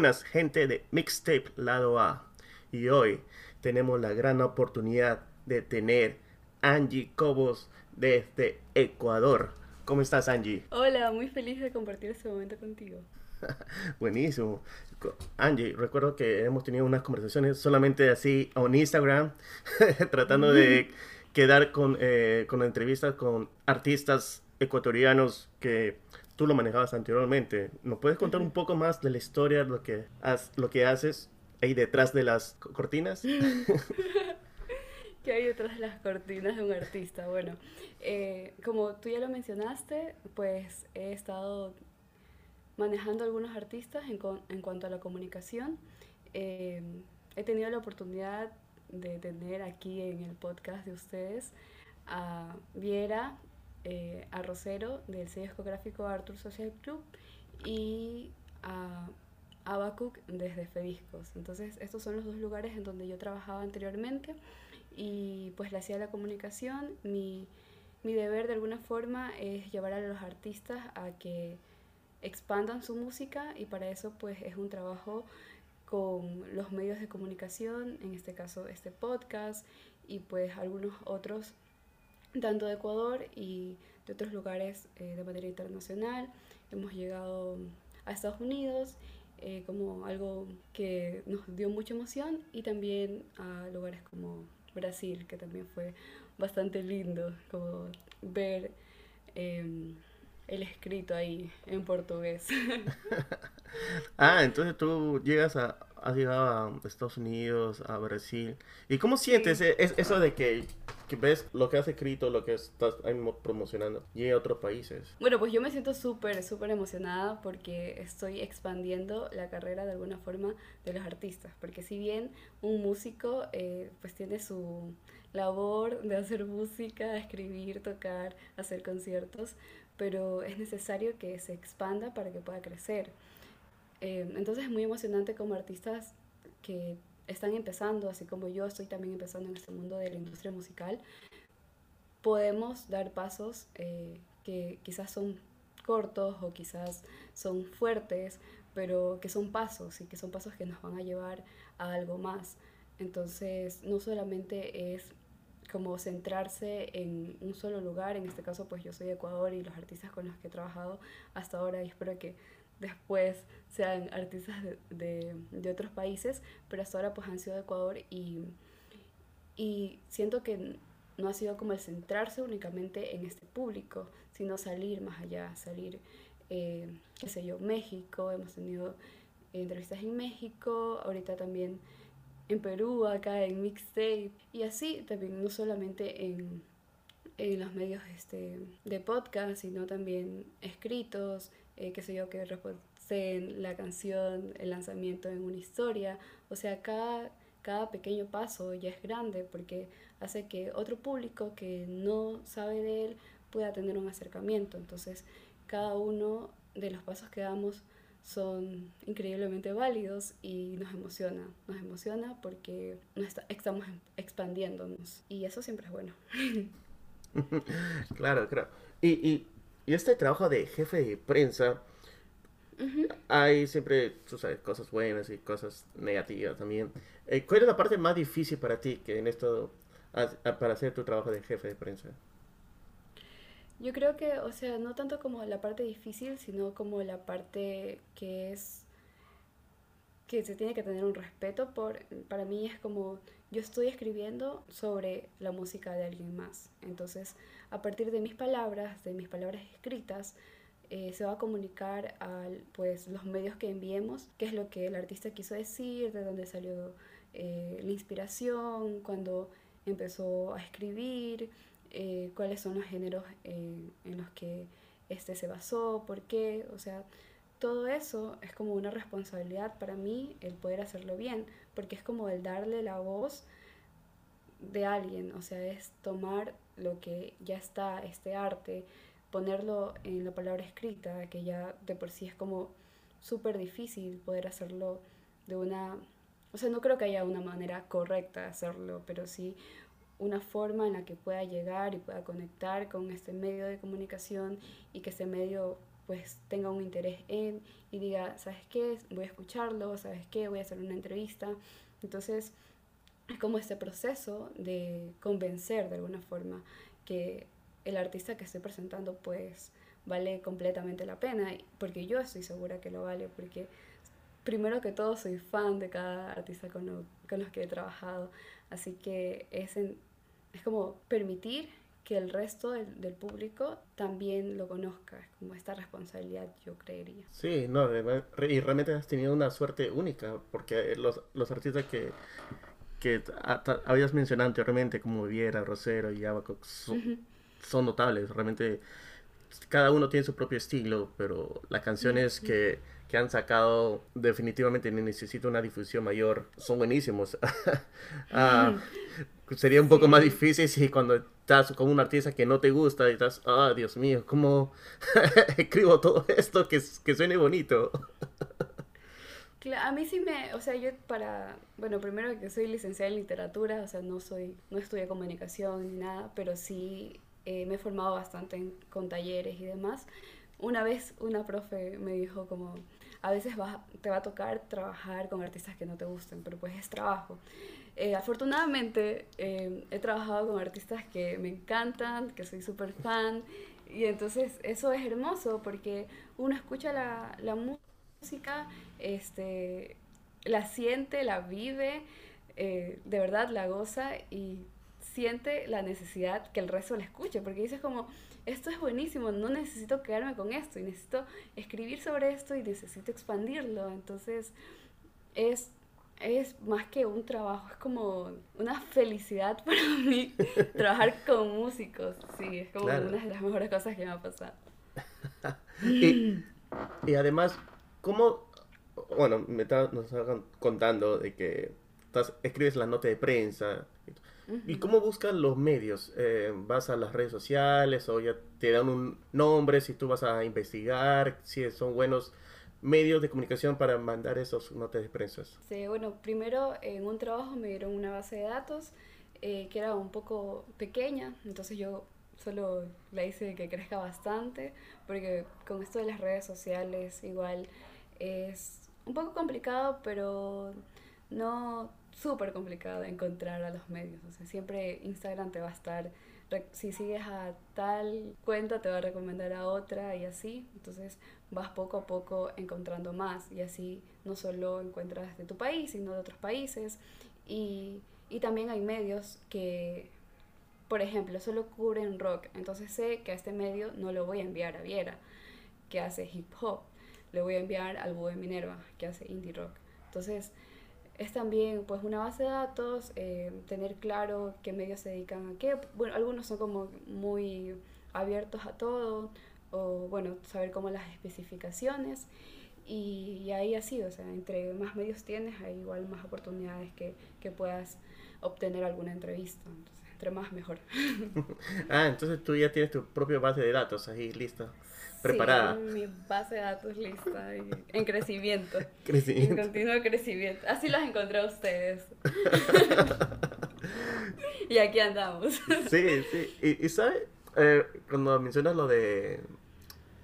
buenas gente de Mixtape Lado A. Y hoy tenemos la gran oportunidad de tener Angie Cobos desde Ecuador. ¿Cómo estás Angie? Hola, muy feliz de compartir este momento contigo. Buenísimo. Angie, recuerdo que hemos tenido unas conversaciones solamente así en Instagram, tratando de quedar con, eh, con entrevistas con artistas ecuatorianos que tú lo manejabas anteriormente. ¿Nos puedes contar un poco más de la historia, lo que, lo que haces ahí detrás de las cortinas? ¿Qué hay detrás de las cortinas de un artista? Bueno, eh, como tú ya lo mencionaste, pues he estado manejando algunos artistas en, en cuanto a la comunicación. Eh, he tenido la oportunidad de tener aquí en el podcast de ustedes a Viera eh, a Rosero del sello discográfico Arthur Social Club y a Abacuc desde Fediscos. Entonces estos son los dos lugares en donde yo trabajaba anteriormente y pues le hacía la comunicación. Mi, mi deber de alguna forma es llevar a los artistas a que expandan su música y para eso pues es un trabajo con los medios de comunicación, en este caso este podcast y pues algunos otros tanto de Ecuador y de otros lugares eh, de manera internacional. Hemos llegado a Estados Unidos eh, como algo que nos dio mucha emoción y también a lugares como Brasil, que también fue bastante lindo como ver em, el escrito ahí en portugués. ah, entonces tú llegas a, has llegado a Estados Unidos, a Brasil. ¿Y cómo sientes e, eso de que, ves lo que has escrito, lo que estás promocionando y en otros países? Bueno, pues yo me siento súper, súper emocionada porque estoy expandiendo la carrera de alguna forma de los artistas. Porque si bien un músico eh, pues tiene su labor de hacer música, escribir, tocar, hacer conciertos, pero es necesario que se expanda para que pueda crecer. Eh, entonces es muy emocionante como artistas que están empezando, así como yo estoy también empezando en este mundo de la industria musical, podemos dar pasos eh, que quizás son cortos o quizás son fuertes, pero que son pasos y que son pasos que nos van a llevar a algo más. Entonces, no solamente es como centrarse en un solo lugar, en este caso pues yo soy de Ecuador y los artistas con los que he trabajado hasta ahora y espero que después sean artistas de, otros países, pero hasta ahora pues han sido de Ecuador y, y siento que no ha sido como el centrarse únicamente en este público, sino salir más allá, salir, eh, qué sé yo, México, hemos tenido entrevistas en México, ahorita también en Perú, acá en Mixtape, y así también no solamente en, en los medios este, de podcast, sino también escritos, eh, qué sé yo, que reposen la canción, el lanzamiento en una historia. O sea, cada, cada pequeño paso ya es grande porque hace que otro público que no sabe de él pueda tener un acercamiento. Entonces, cada uno de los pasos que damos son increíblemente válidos y nos emociona, nos emociona porque nos estamos expandiéndonos y eso siempre es bueno. claro, claro. Y, y y este trabajo de jefe de prensa, hay siempre, tú sabes, cosas buenas y cosas negativas también. Eh, ¿Cuál es la parte más difícil para ti que en esto, para hacer tu trabajo de jefe de prensa? Yo creo que, o sea, no tanto como la parte difícil, sino como la parte que es que se tiene que tener un respeto por para mí es como yo estoy escribiendo sobre la música de alguien más entonces a partir de mis palabras de mis palabras escritas eh, se va a comunicar a pues los medios que enviemos qué es lo que el artista quiso decir de dónde salió eh, la inspiración cuando empezó a escribir eh, cuáles son los géneros en los que este se basó por qué. O sea todo eso es como una responsabilidad para mí el poder hacerlo bien, porque es como el darle la voz de alguien, o sea, es tomar lo que ya está, este arte, ponerlo en la palabra escrita, que ya de por sí es como súper difícil poder hacerlo de una, o sea, no creo que haya una manera correcta de hacerlo, pero sí una forma en la que pueda llegar y pueda conectar con este medio de comunicación y que este medio pues tenga un interés en y diga, ¿sabes qué? Voy a escucharlo, ¿sabes qué? Voy a hacer una entrevista. Entonces, es como este proceso de convencer de alguna forma que el artista que estoy presentando pues vale completamente la pena, porque yo estoy segura que lo vale, porque primero que todo soy fan de cada artista con, con los que he trabajado, así que es, es como permitir que el resto del, del, público también lo conozca, es como esta responsabilidad yo creería. Sí, no, y realmente has tenido una suerte única, porque los, los artistas que, que habías mencionado anteriormente, como Viera, Rosero y Abaco, son, son notables, realmente cada uno tiene su propio estilo, pero las canciones que, que han sacado definitivamente necesito una difusión mayor, son buenísimos. ah, sería un poco más difícil si cuando estás con un artista que no te gusta y estás, ah, Dios mío, ¿cómo escribo todo esto que, que suene bonito? A mí sí me, o sea, yo para, bueno, primero que soy licenciada en literatura, o sea, no soy, no estudié comunicación ni nada, pero sí eh, me he formado bastante con talleres y demás. Una vez una profe me dijo como, a veces te va a tocar trabajar con artistas que no te gusten, pero pues es trabajo. Eh, afortunadamente eh, he trabajado con artistas que me encantan, que soy súper fan, y entonces eso es hermoso porque uno escucha la, la música, este, la siente, la vive, de verdad la goza y siente la necesidad que el resto la escuche, porque dices como, esto es buenísimo, no necesito quedarme con esto, y necesito escribir sobre esto y necesito expandirlo. Entonces, es, es más que un trabajo, es como una felicidad para mí trabajar con músicos. Sí, es como una de las mejores cosas que me ha pasado. y, y además, ¿cómo, bueno, me nos estaban contando de que estás, escribes la nota de prensa, ¿Y cómo buscan los medios? Eh, ¿Vas a las redes sociales o ya te dan un nombre si tú vas a investigar si son buenos medios de comunicación para mandar esos notas de prensa? Sí, bueno, primero en un trabajo me dieron una base de datos eh, que era un poco pequeña, entonces yo solo la hice que crezca bastante, porque con esto de las redes sociales igual es un poco complicado, pero no súper complicado encontrar a los medios. O sea, siempre Instagram te va a estar, si sigues a tal cuenta, te va a recomendar a otra y así. Entonces vas poco a poco encontrando más y así no solo encuentras de tu país, sino de otros países. Y, y también hay medios que, por ejemplo, solo cubren rock. Entonces sé que a este medio no lo voy a enviar a Viera, que hace hip hop. Le voy a enviar al Búho Minerva, que hace indie rock. Entonces, es también pues una base de datos, eh, tener claro qué medios se dedican a qué. Bueno, algunos son como muy abiertos a todo, o bueno, saber cómo las especificaciones. Y, ahí así, o sea, entre más medios tienes, hay igual más oportunidades que, que puedas obtener alguna entrevista. Entre más, mejor. ah, entonces tú ya tienes tu propia base de datos ahí lista preparada. Sí, mi base de datos lista en crecimiento. crecimiento. En continuo crecimiento. Así los encontré a ustedes. y aquí andamos. sí, sí. Y, y ¿sabes? Eh, cuando mencionas lo de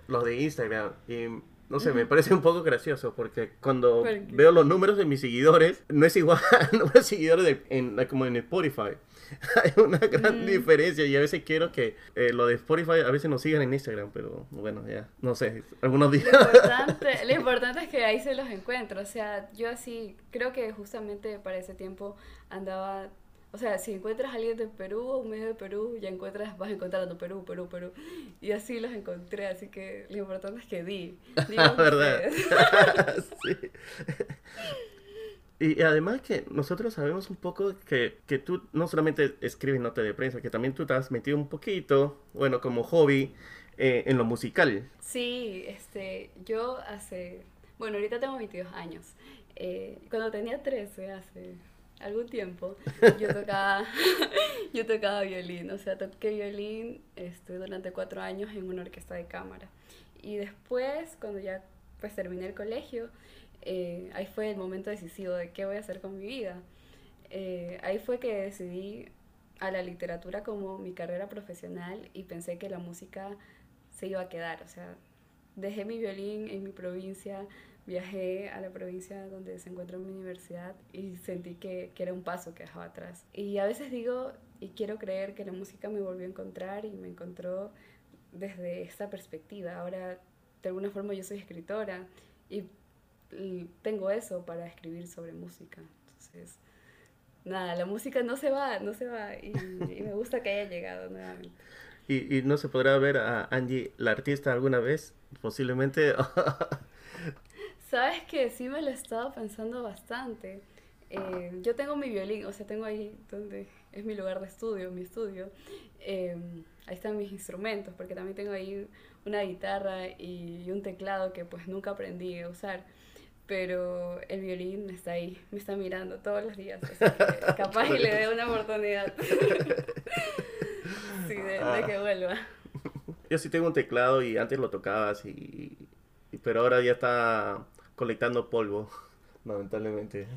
lo de Instagram y no sé, me parece un poco gracioso porque cuando veo los números de mis seguidores, no es igual al número de seguidores en, como en Spotify. Hay una gran mm. diferencia y a veces quiero que eh, lo de Spotify a veces nos sigan en Instagram, pero bueno, ya, no sé, algunos días. Lo importante, lo importante es que ahí se los encuentro, o sea, yo así, creo que justamente para ese tiempo andaba o sea, si encuentras a alguien de Perú o un medio de Perú, ya encuentras, vas encontrando Perú, Perú, Perú. Y así los encontré, así que lo importante es que di. ¿Verdad? sí. Y además que nosotros sabemos un poco que, que tú no solamente escribes nota de prensa, que también tú te has metido un poquito, bueno, como hobby, eh, en lo musical. Sí, este, yo hace, bueno, ahorita tengo 22 años. Eh, cuando tenía 13, hace algún tiempo, yo tocaba, yo tocaba violín, o sea, toqué violín este, durante cuatro años en una orquesta de cámara. Y después, cuando ya pues terminé el colegio, eh, ahí fue el momento decisivo de qué voy a hacer con mi vida. Eh, ahí fue que decidí a la literatura como mi carrera profesional y pensé que la música se iba a quedar, o sea, dejé mi violín en mi provincia, viajé a la provincia donde se encuentra mi universidad y sentí que, que, era un paso que dejaba atrás. Y a veces digo, y quiero creer que la música me volvió a encontrar y me encontró desde esta perspectiva. Ahora, de alguna forma, yo soy escritora y, tengo eso para escribir sobre música. Entonces, nada, la música no se va, no se va y, y me gusta que haya llegado nuevamente. ¿Y, ¿Y, no se podrá ver a Angie, la artista, alguna vez? Posiblemente. Sabes que sí me lo he estado pensando bastante. Eh, yo tengo mi violín, o sea, tengo ahí donde es mi lugar de estudio, mi estudio. Eh, ahí están mis instrumentos, porque también tengo ahí una guitarra y un teclado que pues nunca aprendí a usar. Pero el violín está ahí, me está mirando todos los días. capaz y le dé una oportunidad. sí, de, que ah. vuelva. Yo sí tengo un teclado y antes lo tocabas y pero ahora ya está colectando polvo, lamentablemente.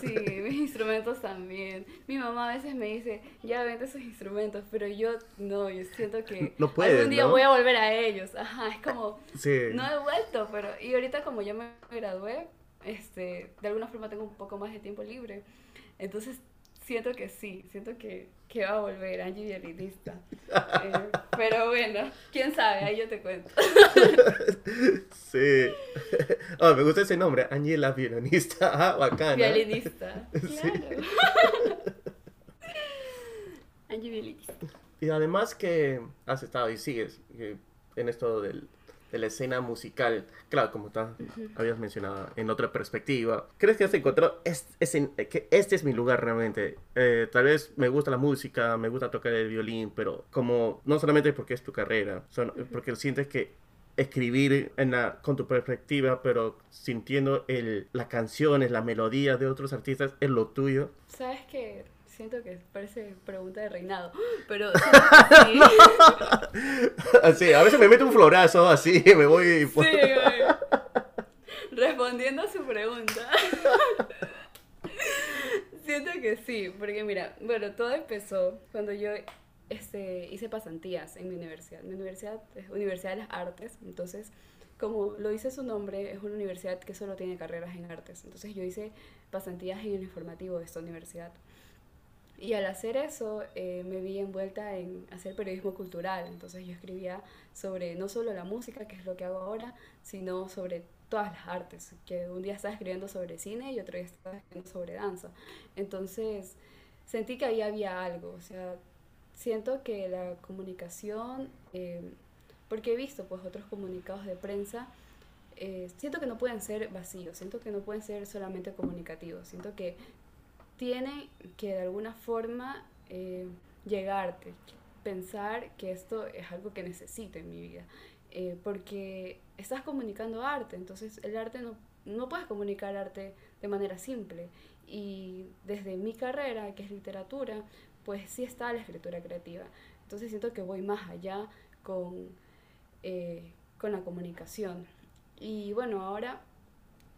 Sí, mis instrumentos también. Mi mamá a veces me dice, ya vende sus instrumentos, pero yo no, yo siento que no algún día voy a volver a ellos. Ajá, es como, no he vuelto, pero... Y ahorita como ya me gradué, este, de alguna forma tengo un poco más de tiempo libre. Entonces siento que sí, siento que, que va a volver Angie violinista. Eh, pero bueno, quién sabe, ahí yo te cuento. sí. Oh, me gusta ese nombre, Angie la violinista. Ah, bacana. Violinista. Claro. Angie violinista. Y además que has estado y sigues eh, en esto del de la escena musical, claro, como está, habías mencionado, en otra perspectiva. ¿Crees que has encontrado este, que este es mi lugar realmente? Eh, tal vez me gusta la música, me gusta tocar el violín, pero como no solamente porque es tu carrera, son, porque sientes que escribir en la, con tu perspectiva, pero sintiendo el, las canciones, las melodías de otros artistas, es lo tuyo. Sabes que siento que parece pregunta de reinado, pero sí. a veces me meto un florazo así, me voy... Sí, Respondiendo a su pregunta. siento que sí, porque mira, bueno, todo empezó cuando yo este, hice pasantías en mi universidad. Mi universidad es Universidad de las Artes, entonces como lo dice su nombre, es una universidad que solo tiene carreras en artes. Entonces yo hice pasantías en el informativo de esta universidad. Y al hacer eso eh, me vi envuelta en hacer periodismo cultural. Entonces yo escribía sobre no solo la música, que es lo que hago ahora, sino sobre todas las artes. Que un día estaba escribiendo sobre cine y otro día estaba escribiendo sobre danza. Entonces sentí que ahí había algo. O sea, siento que la comunicación, eh, porque he visto pues otros comunicados de prensa, eh, siento que no pueden ser vacíos, siento que no pueden ser solamente comunicativos, siento que tiene que de alguna forma eh, llegarte, pensar que esto es algo que necesito en mi vida, eh, porque estás comunicando arte, entonces el arte no, no puedes comunicar arte de manera simple. Y desde mi carrera, que es literatura, pues sí está la escritura creativa. Entonces siento que voy más allá con, eh, con la comunicación. Y bueno, ahora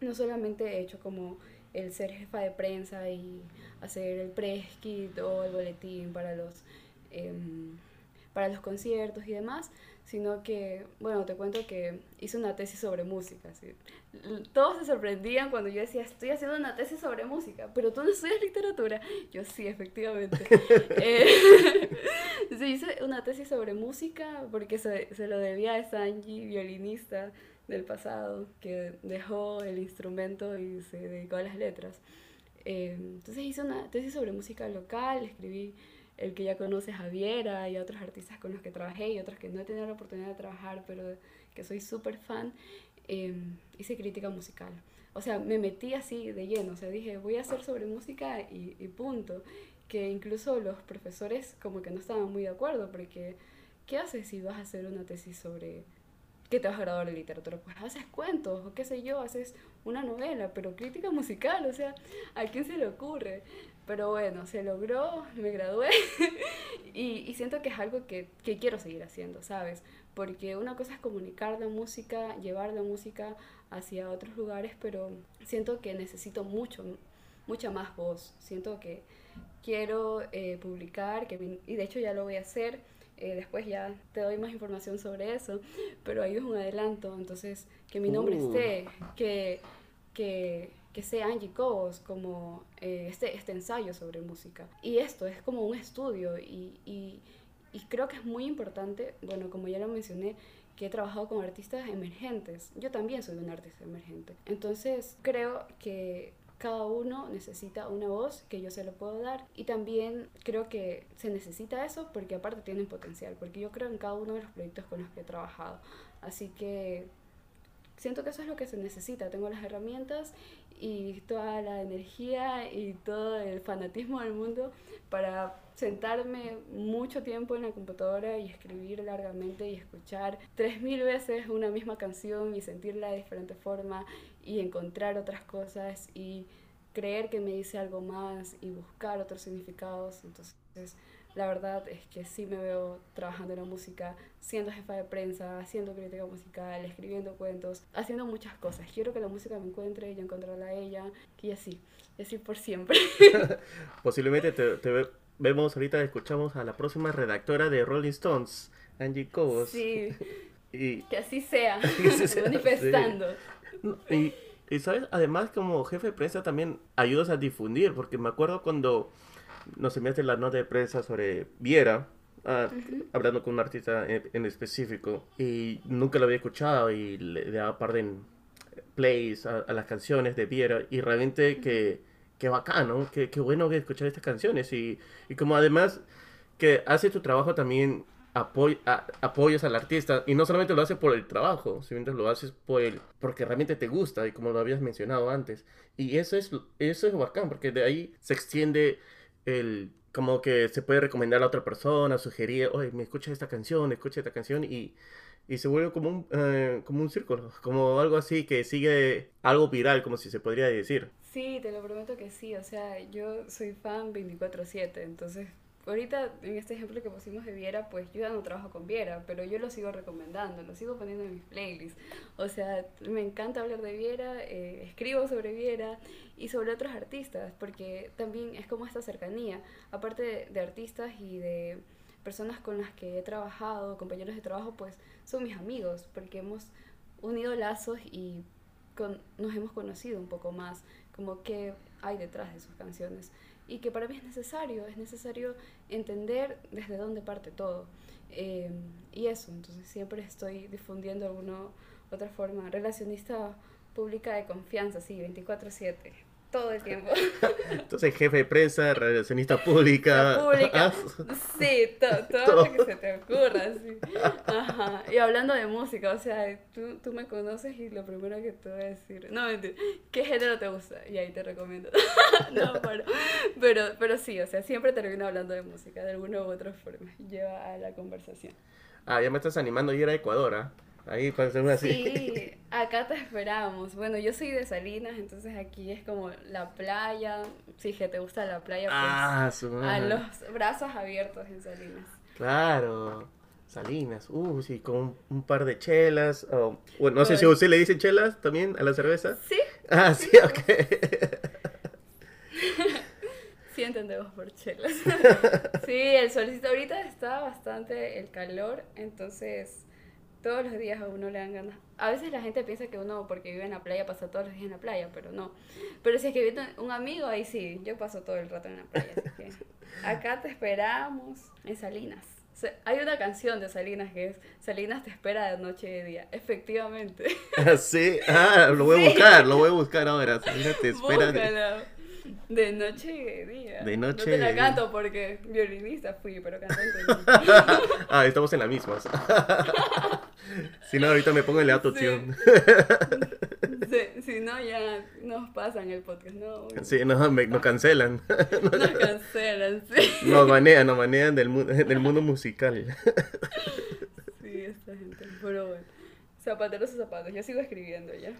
no solamente he hecho como el ser jefa de prensa y hacer el press kit o el boletín para los, em, para los conciertos y demás, sino que, bueno, te cuento que hice una tesis sobre música. Todos se sorprendían cuando yo decía, estoy haciendo una tesis sobre música, pero tú no estudias literatura. Yo sí, efectivamente. eh, sí, hice una tesis sobre música porque se, se lo debía a Sanji, violinista, del pasado que dejó el instrumento y se dedicó a las letras. Eh, entonces hice una tesis sobre música local, escribí el que ya conoce Javiera y otros artistas con los que trabajé y otros que no he tenido la oportunidad de trabajar, pero que soy súper fan. Eh, hice crítica musical. O sea, me metí así de lleno, o sea, dije, voy a hacer sobre música y, y punto. Que incluso los profesores como que no estaban muy de acuerdo, porque ¿qué haces si vas a hacer una tesis sobre que te vas a graduar de literatura, pues haces cuentos o qué sé yo, haces una novela, pero crítica musical, o sea, ¿a quién se le ocurre? Pero bueno, se logró, me gradué y, siento que es algo que, que, quiero seguir haciendo, ¿sabes? Porque una cosa es comunicar la música, llevar la música hacia otros lugares, pero siento que necesito mucho, mucha más voz. Siento que quiero eh, publicar, que, y de hecho ya lo voy a hacer, Eh, después ya te doy más información sobre eso, pero ahí es un adelanto. Entonces, que mi nombre Uh. esté, que, que, que sea Angie Cobos, como eh, este, este ensayo sobre música. Y esto es como un estudio y, y, y creo que es muy importante, bueno, como ya lo mencioné, que he trabajado con artistas emergentes. Yo también soy un artista emergente. Entonces, creo que cada uno necesita una voz que yo se lo puedo dar y también creo que se necesita eso porque aparte tienen potencial, porque yo creo en cada uno de los proyectos con los que he trabajado. Así que siento que eso es lo que se necesita. Tengo las herramientas y toda la energía y todo el fanatismo del mundo para sentarme mucho tiempo en la computadora y escribir largamente y escuchar tres mil veces una misma canción y sentirla de diferente forma y encontrar otras cosas y creer que me dice algo más y buscar otros significados. Entonces, la verdad es que sí me veo trabajando en la música, siendo jefa de prensa, haciendo crítica musical, escribiendo cuentos, haciendo muchas cosas. Quiero que la música me encuentre, yo encontrarla a ella, y así, y así por siempre. Posiblemente te, te vemos ahorita, escuchamos a la próxima redactora de Rolling Stones, Angie Cobos. Sí, Y, que así sea, Que así sea, manifestando. y, y, sabes, además como jefe de prensa también ayudas a difundir, porque me acuerdo cuando nos enviaste la nota de prensa sobre Viera, ah, hablando con un artista en, en específico, y nunca lo había escuchado y le, le daba par de plays a, a las canciones de Viera, y realmente que, que bacán, ¿no? Que, que bueno escuchar estas canciones, y, y como además que hace tu trabajo también apoy- apoyas al artista y no solamente lo haces por el trabajo, sino lo haces por el, porque realmente te gusta y como lo habías mencionado antes. Y eso es, eso es bacán, porque de ahí se extiende el, como que se puede recomendar a otra persona, sugerir, oye, me escucha esta canción, escucha esta canción y, y se vuelve como un, eh, como un círculo, como algo así que sigue algo viral, como si se podría decir. Sí, te lo prometo que sí, o sea, yo soy fan 24/7, entonces ahorita en este ejemplo que pusimos de Viera, pues yo ya no trabajo con Viera, pero yo lo sigo recomendando, lo sigo poniendo en mis playlists. O sea, me encanta hablar de Viera, eh, escribo sobre Viera y sobre otros artistas, porque también es como esta cercanía, aparte de, de artistas y de personas con las que he trabajado, compañeros de trabajo, pues son mis amigos, porque hemos unido lazos y con- nos hemos conocido un poco más, como qué hay detrás de sus canciones. Y que para mí es necesario, es necesario entender desde dónde parte todo. Eh, y eso, entonces siempre estoy difundiendo alguna otra forma. Relacionista pública de confianza, sí, 24/7, todo el tiempo. Entonces, jefe de prensa, relacionista pública. Pública. ah, Sí, to- todo, Todo. lo que se te ocurra, sí. Ajá. Y hablando de música, o sea, tú, tú me conoces y lo primero que te voy a decir, no, mentira, ¿qué género te gusta? Y ahí te recomiendo. no, pero, pero, pero sí, o sea, siempre termino hablando de música, de alguna u otra forma. Lleva a la conversación. Ah, ya me estás animando a ir a Ecuador, ¿ah? Ahí para hacerme así. Sí, acá te esperamos. Bueno, yo soy de Salinas, entonces aquí es como la playa. Sí, que te gusta la playa, pues Ah, su a los brazos abiertos en Salinas. Claro. Salinas, uh, sí, con un, par de chelas. o- bueno, no sé si a usted le dice chelas también a la cerveza. Sí, Ah, sí, ok. sí entendemos por chelas. Sí, el solcito ahorita está bastante el calor, entonces todos los días a uno le dan ganas. A veces la gente piensa que uno porque vive en la playa pasa todos los días en la playa, pero no. Pero si es que viene un amigo, ahí sí, yo paso todo el rato en la playa. Así que acá te esperamos en Salinas. O sea, hay una canción de Salinas que es Salinas te espera de noche y de día. Efectivamente. Sí, ah, lo voy a buscar, lo voy a buscar ahora. Salinas te espera. De noche y de día. De noche No te la canto porque violinista fui, pero cantante ah, estamos en la misma. si no, ahorita me pongo el autotune. Si, si no, ya nos pasan el podcast. No, Sí, no, me, nos cancelan. nos cancelan, sí. Nos banean, nos banean del, mu- del mundo musical. Sí, esta gente. Pero bueno. Zapateros o zapatos. Yo sigo escribiendo ya.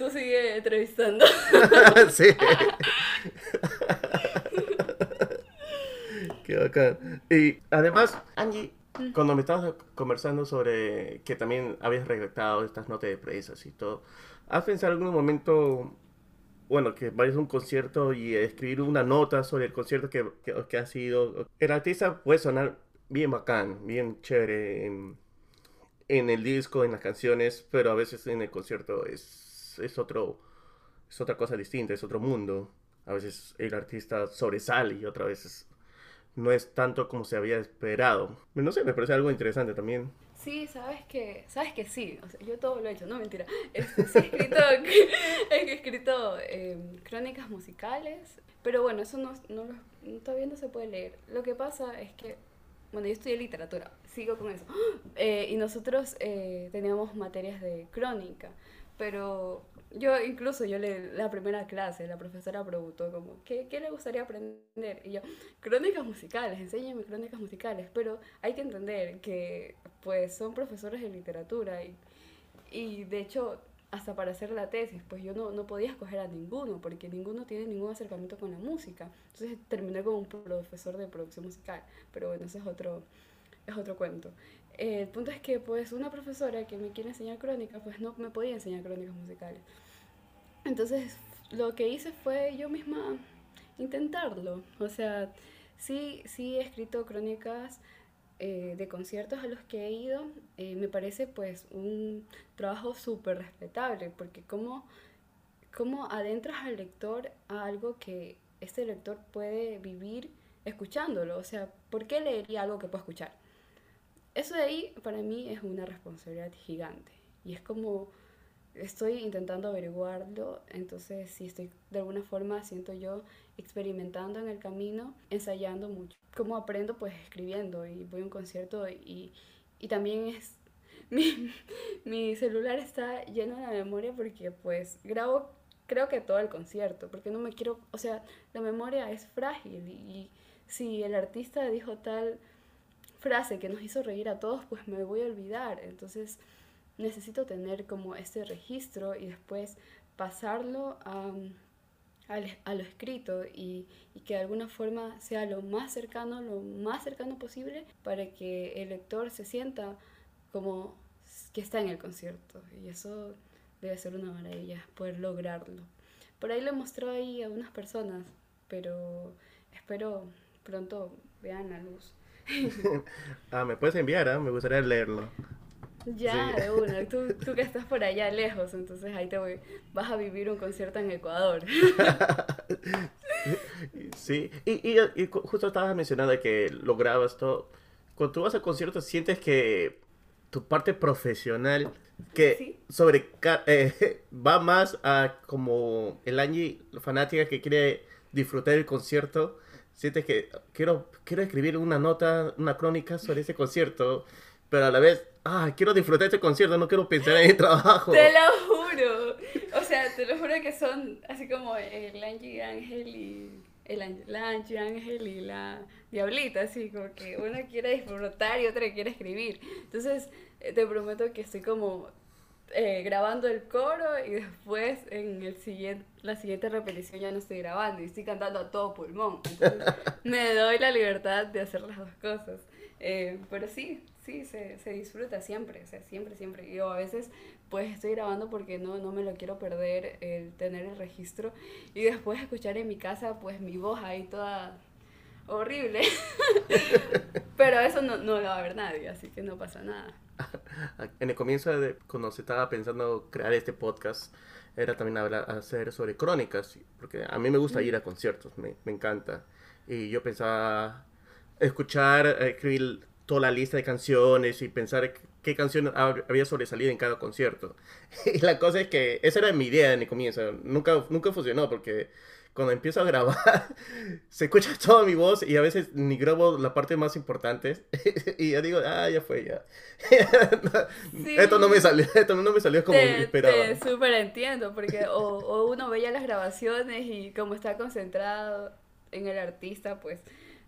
Tú sigue entrevistando. sí. Qué bacán. Y además, Angie, cuando me estabas conversando sobre que también habías redactado estas notas de prensa y todo, ¿has pensado en algún momento, bueno, que vayas a un concierto y escribir una nota sobre el concierto que, que, que ha sido? El artista puede sonar bien bacán, bien chévere en, en, el disco, en las canciones, pero a veces en el concierto es, es, otro, es otra cosa distinta, es otro mundo. A veces el artista sobresale y otra vez no es tanto como se había esperado. No sé, me parece algo interesante también. Sí, sabes que, sabes que sí, o sea, yo todo lo he hecho, no mentira. Este, sí he escrito, he escrito em, crónicas musicales, pero bueno, eso no, no, todavía no se puede leer. Lo que pasa es que, bueno, yo estudié literatura, sigo con eso, eh, y nosotros eh, teníamos materias de crónica, pero yo incluso, yo le, la primera clase, la profesora preguntó como, ¿qué, ¿qué, le gustaría aprender? Y yo, crónicas musicales, enséñame crónicas musicales, pero hay que entender que pues son profesores de literatura y, y de hecho hasta para hacer la tesis, pues yo no, no podía escoger a ninguno, porque ninguno tiene ningún acercamiento con la música. Entonces terminé con un profesor de producción musical, pero bueno, ese es otro, es otro cuento el punto es que pues una profesora que me quiere enseñar crónica, pues no me podía enseñar crónicas musicales. Entonces lo que hice fue yo misma intentarlo. O sea, sí, sí he escrito crónicas eh, de conciertos a los que he ido. Eh, me parece pues un trabajo súper respetable, porque como, como adentras al lector a algo que este lector puede vivir escuchándolo. O sea, ¿por qué leería algo que pueda escuchar? Eso de ahí para mí es una responsabilidad gigante. Y es como estoy intentando averiguarlo, entonces sí estoy de alguna forma, siento yo, experimentando en el camino, ensayando mucho. ¿Cómo aprendo? Pues escribiendo y voy a un concierto y, y también es... Mi, mi celular está lleno de memoria porque pues grabo creo que todo el concierto, porque no me quiero, o sea, la memoria es frágil y si el artista dijo tal frase que nos hizo reír a todos, pues me voy a olvidar. Entonces necesito tener como este registro y después pasarlo a, a, lo escrito y, que de alguna forma sea lo más cercano, lo más cercano posible para que el lector se sienta como que está en el concierto. Y eso debe ser una maravilla, poder lograrlo. Por ahí lo mostró ahí a unas personas, pero espero pronto vean la luz. ah, me puedes enviar, ¿ah? me gustaría leerlo. Ya, de una. Tú, tú, que estás por allá lejos, entonces ahí te voy. Vas a vivir un concierto en Ecuador. sí, y, y, justo estabas mencionando que lo grabas todo. Cuando tú vas a conciertos, sientes que tu parte profesional, que sobre eh, va más a como el Angie fanática que quiere disfrutar el concierto sientes que quiero, quiero escribir una nota, una crónica sobre ese concierto, pero a la vez, ah, quiero disfrutar este concierto, no quiero pensar en el trabajo. Te lo juro. O sea, te lo juro que son así como el Angie Ángel y el Angie Ángel y la Diablita, así como que uno quiere disfrutar y otra quiere escribir. Entonces, eh, te prometo que estoy como eh, grabando el coro y después en el siguiente, la siguiente repetición ya no estoy grabando y estoy cantando a todo pulmón. Entonces me doy la libertad de hacer las dos cosas. Eh, pero sí, sí, se, se, disfruta siempre, o sea, siempre, siempre. Yo a veces pues estoy grabando porque no, no me lo quiero perder el tener el registro y después escuchar en mi casa pues mi voz ahí toda horrible. pero eso no, no lo va a ver nadie, así que no pasa nada. en el comienzo, de, cuando se estaba pensando crear este podcast, era también hablar, hacer sobre crónicas, porque a mí me gusta ir a conciertos, me, me encanta. Y yo pensaba escuchar, escribir toda la lista de canciones y pensar qué canción había sobresalido en cada concierto. Y la cosa es que esa era mi idea en el comienzo. Nunca, nunca funcionó porque cuando empiezo a grabar, se escucha toda mi voz y a veces ni grabo la parte más importante. y yo digo, ah, ya fue, ya. Esto no me salió, esto no me salió como esperaba. Te súper entiendo, porque o, o, uno veía las grabaciones y como está concentrado en el artista, pues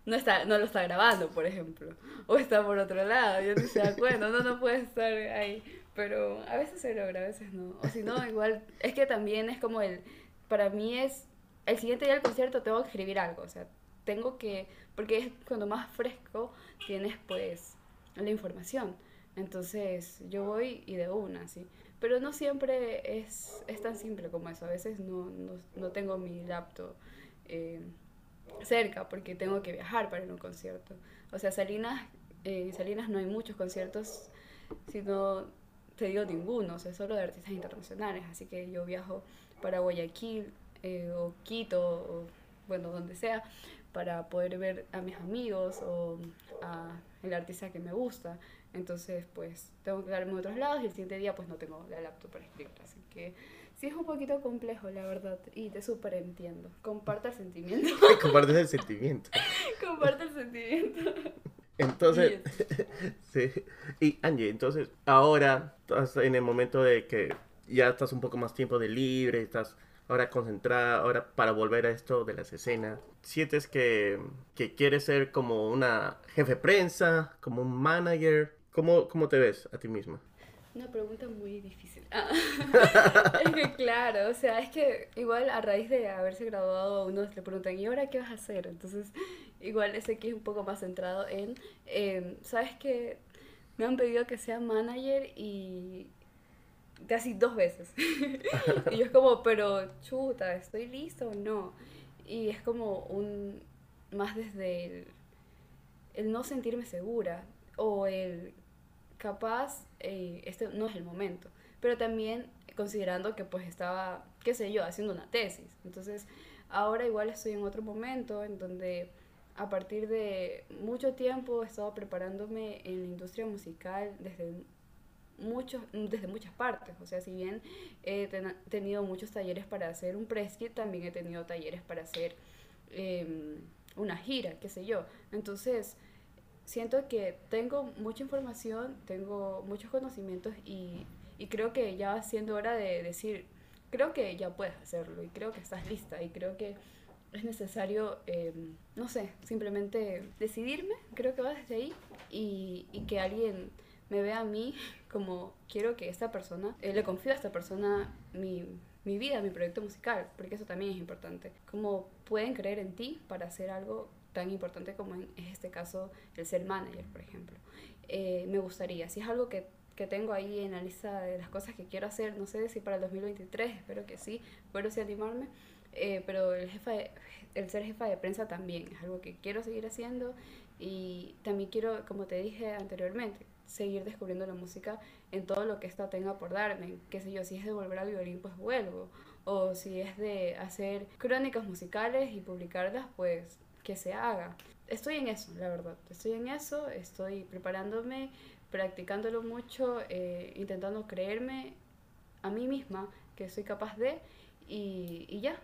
no está no lo está grabando, por ejemplo. O está por otro lado, yo no se da cuenta, no, no puede estar ahí. Pero a veces se logra, a veces no. O si no, igual, es que también es como el, para mí es el siguiente día del concierto tengo que escribir algo, o sea, tengo que, porque es cuando más fresco tienes pues la información. Entonces yo voy y de una, ¿sí? Pero no siempre es, es tan simple como eso. A veces no, no, no tengo mi laptop eh, cerca porque tengo que viajar para ir a un concierto. O sea, Salinas en Salinas no hay muchos conciertos, sino te digo ninguno, o sea, solo de artistas internacionales, así que yo viajo para Guayaquil eh, o Quito o bueno, donde sea, para poder ver a mis amigos o a el artista que me gusta. Entonces, pues tengo que darme a otros lados y el siguiente día pues no tengo la laptop para escribir. Así que sí es un poquito complejo, la verdad, y te súper entiendo. Comparte el sentimiento. Comparte el sentimiento. Comparte el sentimiento. Entonces, sí. Y Angie, entonces, ahora estás en el momento de que ya estás un poco más tiempo de libre, estás ahora concentrada, ahora para volver a esto de las escenas. ¿Sientes que, que quieres ser como una jefe prensa, como un manager? ¿Cómo, cómo te ves a ti misma? Una pregunta muy difícil. Ah. es que claro, o sea, es que igual a raíz de haberse graduado uno le preguntan, ¿y ahora qué vas a hacer? Entonces, igual ese aquí es un poco más centrado en, em, ¿sabes qué? Me han pedido que sea manager y casi dos veces. y yo es como, pero chuta, ¿estoy listo o no? Y es como un, más desde el, el no sentirme segura o el capaz, eh, este no es el momento. Pero también considerando que pues estaba, qué sé yo, haciendo una tesis. Entonces, ahora igual estoy en otro momento en donde a partir de mucho tiempo he estado preparándome en la industria musical desde muchos, desde muchas partes. O sea, si bien he tenido muchos talleres para hacer un press también he tenido talleres para hacer em, una gira, qué sé yo. Entonces, siento que tengo mucha información, tengo muchos conocimientos y, y creo que ya va siendo hora de decir, creo que ya puedes hacerlo y creo que estás lista y creo que es necesario, em, no sé, simplemente decidirme, creo que va desde ahí y, y, que alguien me vea a mí como quiero que esta persona, eh, le confío a esta persona mi, mi vida, mi proyecto musical, porque eso también es importante. Como pueden creer en ti para hacer algo tan importante como en este caso el ser manager, por ejemplo. Eh, me gustaría, si es algo que, que, tengo ahí en la lista de las cosas que quiero hacer, no sé si para el 2023, espero que sí, espero sí animarme, eh, pero el, jefa el ser jefa de prensa también es algo que quiero seguir haciendo y también quiero, como te dije anteriormente, seguir descubriendo la música en todo lo que esta tenga por darme, qué sé yo, si es de volver al violín, pues vuelvo, o si es de hacer crónicas musicales y publicarlas, pues que se haga. Estoy en eso, la verdad. Estoy en eso, estoy preparándome, practicándolo mucho, eh, intentando creerme a mí misma que soy capaz de y, y ya,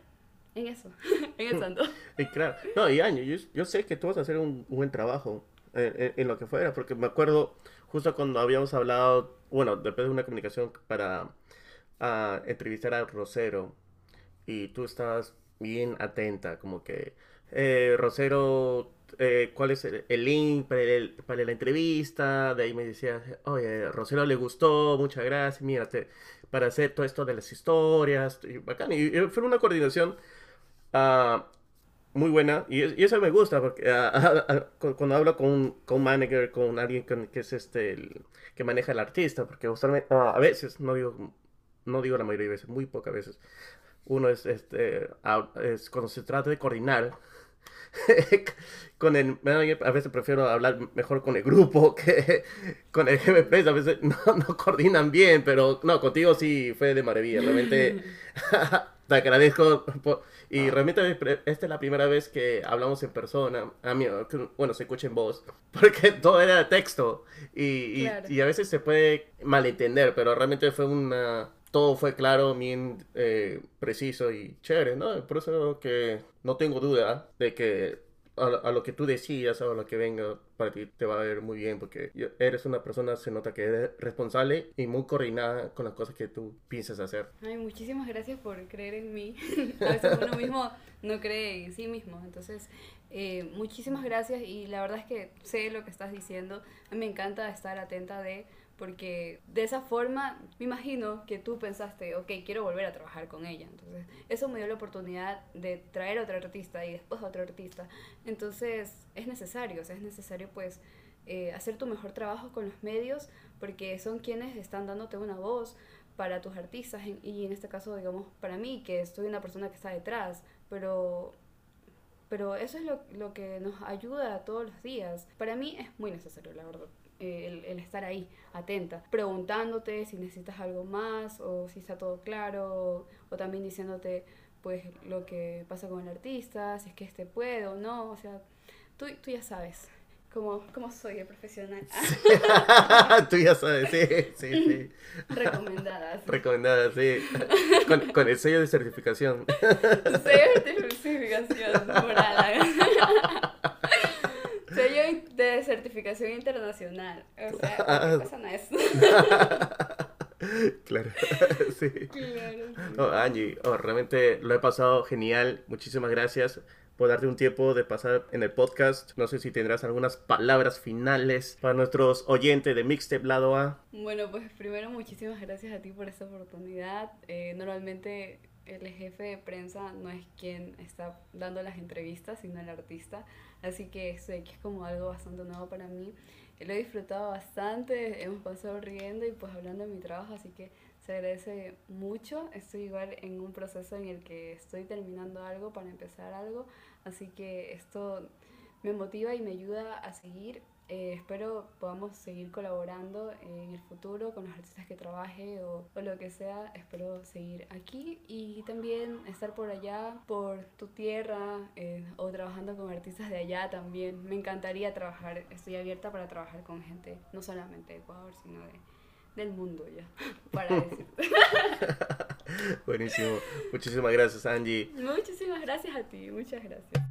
en eso, en el santo. y claro, no, y Año, yo, yo, sé que tú vas a hacer un, buen trabajo en, en, lo que fuera, porque me acuerdo justo cuando habíamos hablado, bueno, después de una comunicación para uh, entrevistar a Rosero, y tú estabas bien atenta, como que eh, Rosero, eh, ¿cuál es el, link para, el, para, la entrevista? De ahí me decía, oye, Rosero le gustó, muchas gracias, mírate, para hacer todo esto de las historias, y bacán. Y, fue una coordinación uh, muy buena, y, y, eso me gusta, porque uh, cuando hablo con, con un manager, con alguien que es este, el, que maneja el artista, porque usualmente, a veces, no digo, no digo la mayoría de veces, muy pocas veces, uno es, este, es cuando se trata de coordinar con el a veces prefiero hablar mejor con el grupo que con el jefe a veces no, no coordinan bien, pero no, contigo sí fue de maravilla, realmente te agradezco y ah. realmente esta es la primera vez que hablamos en persona, a mí, bueno, se escucha en voz, porque todo era texto y, y a veces se puede malentender, pero realmente fue una todo fue claro, bien eh, preciso y chévere, ¿no? Por eso que no tengo duda de que a, lo que tú decías o a lo que venga para ti te va a ver muy bien porque eres una persona, se nota que eres responsable y muy coordinada con las cosas que tú piensas hacer. Ay, muchísimas gracias por creer en mí. a veces uno mismo no cree en sí mismo. Entonces, eh, muchísimas gracias y la verdad es que sé lo que estás diciendo. A mí me encanta estar atenta de porque de esa forma me imagino que tú pensaste, ok, quiero volver a trabajar con ella. Entonces, eso me dio la oportunidad de traer a otro artista y después a otro artista. Entonces, es necesario, o sea, es necesario pues eh, hacer tu mejor trabajo con los medios porque son quienes están dándote una voz para tus artistas y en este caso, digamos, para mí, que soy una persona que está detrás, pero pero eso es lo, lo que nos ayuda todos los días. Para mí es muy necesario, la verdad. Eh, el, el, estar ahí, atenta, preguntándote si necesitas algo más o si está todo claro, o, también diciéndote pues lo que pasa con el artista, si es que este puede o no, o sea, tú, tú ya sabes cómo, cómo soy de profesional. tú ya sabes, sí, sí, sí. Recomendadas. Recomendadas, sí. Con, con, el sello de certificación. sello de certificación moral. Sello de certificación internacional. O sea, ah. pasa nada es. Claro, sí. Claro. Oh, Angie, oh, realmente lo he pasado genial. Muchísimas gracias por darte un tiempo de pasar en el podcast. No sé si tendrás algunas palabras finales para nuestros oyentes de Mixtape Lado A. Bueno, pues primero muchísimas gracias a ti por esta oportunidad. Eh, normalmente el jefe de prensa no es quien está dando las entrevistas, sino el artista. Así que eso es como algo bastante nuevo para mí. Lo he disfrutado bastante, hemos pasado riendo y pues hablando de mi trabajo, así que se agradece mucho. Estoy igual en un proceso en el que estoy terminando algo para empezar algo, así que esto me motiva y me ayuda a seguir eh, espero podamos seguir colaborando en el futuro con los artistas que trabaje o, o, lo que sea. Espero seguir aquí y también estar por allá, por tu tierra eh, o trabajando con artistas de allá también. Me encantaría trabajar, estoy abierta para trabajar con gente, no solamente de Ecuador, sino de, del mundo ya, para decirte. Buenísimo. Muchísimas gracias, Angie. Muchísimas gracias a ti, muchas gracias.